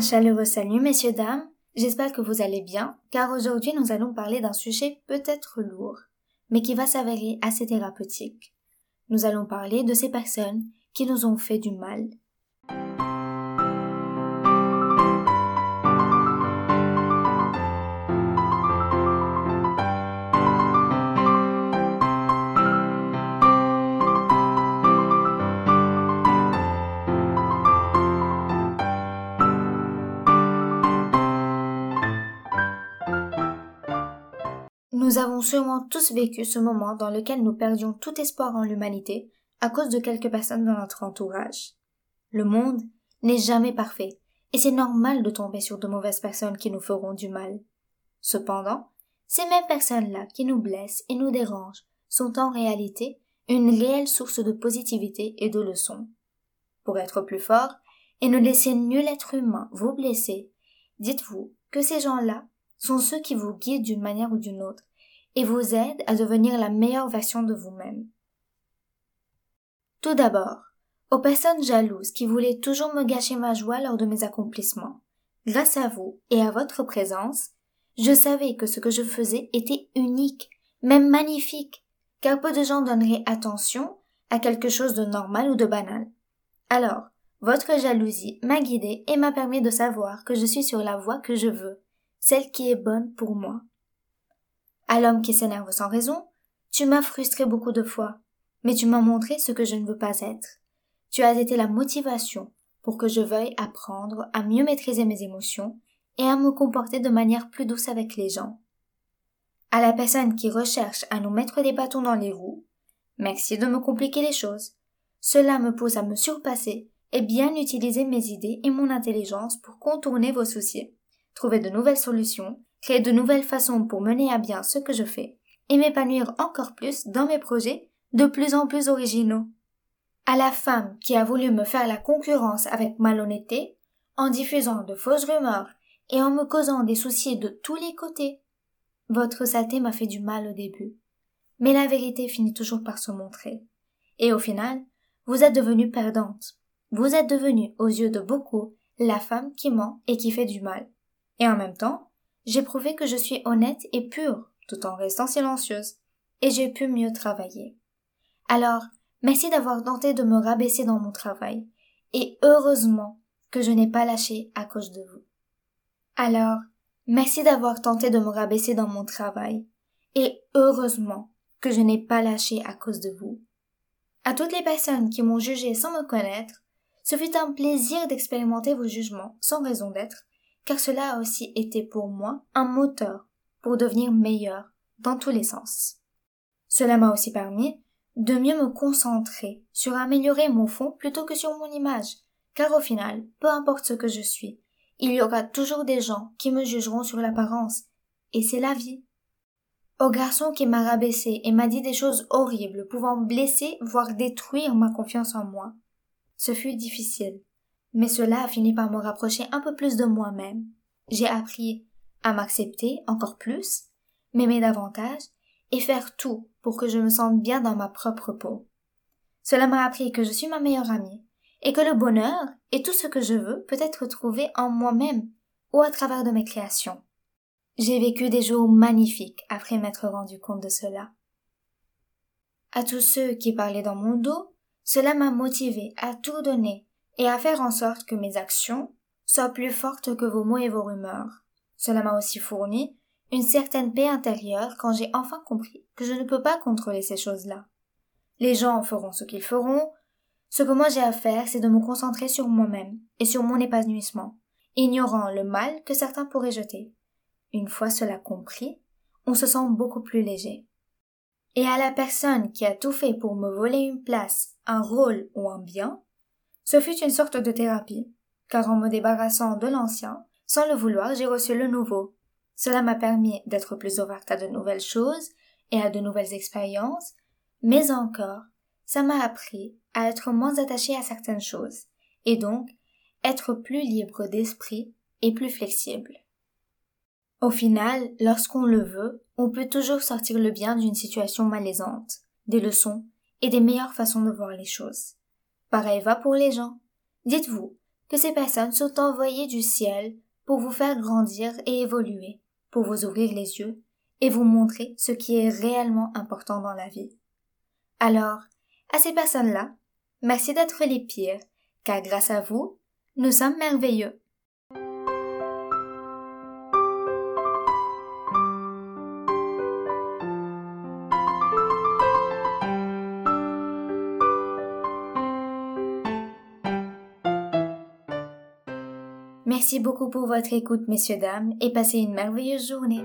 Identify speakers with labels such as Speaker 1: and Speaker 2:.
Speaker 1: Un chaleureux salut, messieurs, dames. J'espère que vous allez bien, car aujourd'hui nous allons parler d'un sujet peut-être lourd, mais qui va s'avérer assez thérapeutique. Nous allons parler de ces personnes qui nous ont fait du mal. Nous avons sûrement tous vécu ce moment dans lequel nous perdions tout espoir en l'humanité à cause de quelques personnes dans notre entourage. Le monde n'est jamais parfait, et c'est normal de tomber sur de mauvaises personnes qui nous feront du mal. Cependant, ces mêmes personnes-là qui nous blessent et nous dérangent sont en réalité une réelle source de positivité et de leçons. Pour être plus fort et ne laisser nul être humain vous blesser, dites-vous que ces gens-là sont ceux qui vous guident d'une manière ou d'une autre et vous aide à devenir la meilleure version de vous-même. Tout d'abord, aux personnes jalouses qui voulaient toujours me gâcher ma joie lors de mes accomplissements. Grâce à vous et à votre présence, je savais que ce que je faisais était unique, même magnifique, car peu de gens donneraient attention à quelque chose de normal ou de banal. Alors, votre jalousie m'a guidé et m'a permis de savoir que je suis sur la voie que je veux, celle qui est bonne pour moi. À l'homme qui s'énerve sans raison, tu m'as frustré beaucoup de fois, mais tu m'as montré ce que je ne veux pas être. Tu as été la motivation pour que je veuille apprendre à mieux maîtriser mes émotions et à me comporter de manière plus douce avec les gens. À la personne qui recherche à nous mettre des bâtons dans les roues, merci de me compliquer les choses. Cela me pousse à me surpasser et bien utiliser mes idées et mon intelligence pour contourner vos soucis, trouver de nouvelles solutions créer de nouvelles façons pour mener à bien ce que je fais, et m'épanouir encore plus dans mes projets de plus en plus originaux. À la femme qui a voulu me faire la concurrence avec malhonnêteté, en diffusant de fausses rumeurs et en me causant des soucis de tous les côtés. Votre saleté m'a fait du mal au début. Mais la vérité finit toujours par se montrer. Et au final, vous êtes devenue perdante. Vous êtes devenue, aux yeux de beaucoup, la femme qui ment et qui fait du mal. Et en même temps, j'ai prouvé que je suis honnête et pure, tout en restant silencieuse, et j'ai pu mieux travailler. Alors, merci d'avoir tenté de me rabaisser dans mon travail, et heureusement que je n'ai pas lâché à cause de vous. Alors, merci d'avoir tenté de me rabaisser dans mon travail, et heureusement que je n'ai pas lâché à cause de vous. À toutes les personnes qui m'ont jugé sans me connaître, ce fut un plaisir d'expérimenter vos jugements sans raison d'être car cela a aussi été pour moi un moteur pour devenir meilleur dans tous les sens. Cela m'a aussi permis de mieux me concentrer sur améliorer mon fond plutôt que sur mon image, car au final, peu importe ce que je suis, il y aura toujours des gens qui me jugeront sur l'apparence, et c'est la vie. Au garçon qui m'a rabaissé et m'a dit des choses horribles pouvant blesser, voire détruire ma confiance en moi. Ce fut difficile, mais cela a fini par me rapprocher un peu plus de moi-même. J'ai appris à m'accepter encore plus, m'aimer davantage et faire tout pour que je me sente bien dans ma propre peau. Cela m'a appris que je suis ma meilleure amie et que le bonheur et tout ce que je veux peut être trouvé en moi-même ou à travers de mes créations. J'ai vécu des jours magnifiques après m'être rendu compte de cela. À tous ceux qui parlaient dans mon dos, cela m'a motivé à tout donner et à faire en sorte que mes actions soient plus fortes que vos mots et vos rumeurs. Cela m'a aussi fourni une certaine paix intérieure quand j'ai enfin compris que je ne peux pas contrôler ces choses-là. Les gens feront ce qu'ils feront. Ce que moi j'ai à faire, c'est de me concentrer sur moi-même et sur mon épanouissement, ignorant le mal que certains pourraient jeter. Une fois cela compris, on se sent beaucoup plus léger. Et à la personne qui a tout fait pour me voler une place, un rôle ou un bien, ce fut une sorte de thérapie, car en me débarrassant de l'ancien, sans le vouloir, j'ai reçu le nouveau. Cela m'a permis d'être plus ouverte à de nouvelles choses et à de nouvelles expériences, mais encore, ça m'a appris à être moins attachée à certaines choses, et donc être plus libre d'esprit et plus flexible. Au final, lorsqu'on le veut, on peut toujours sortir le bien d'une situation malaisante, des leçons et des meilleures façons de voir les choses. Pareil va pour les gens. Dites-vous que ces personnes sont envoyées du ciel pour vous faire grandir et évoluer, pour vous ouvrir les yeux et vous montrer ce qui est réellement important dans la vie. Alors, à ces personnes-là, merci d'être les pires, car grâce à vous, nous sommes merveilleux. Merci beaucoup pour votre écoute, messieurs, dames, et passez une merveilleuse journée.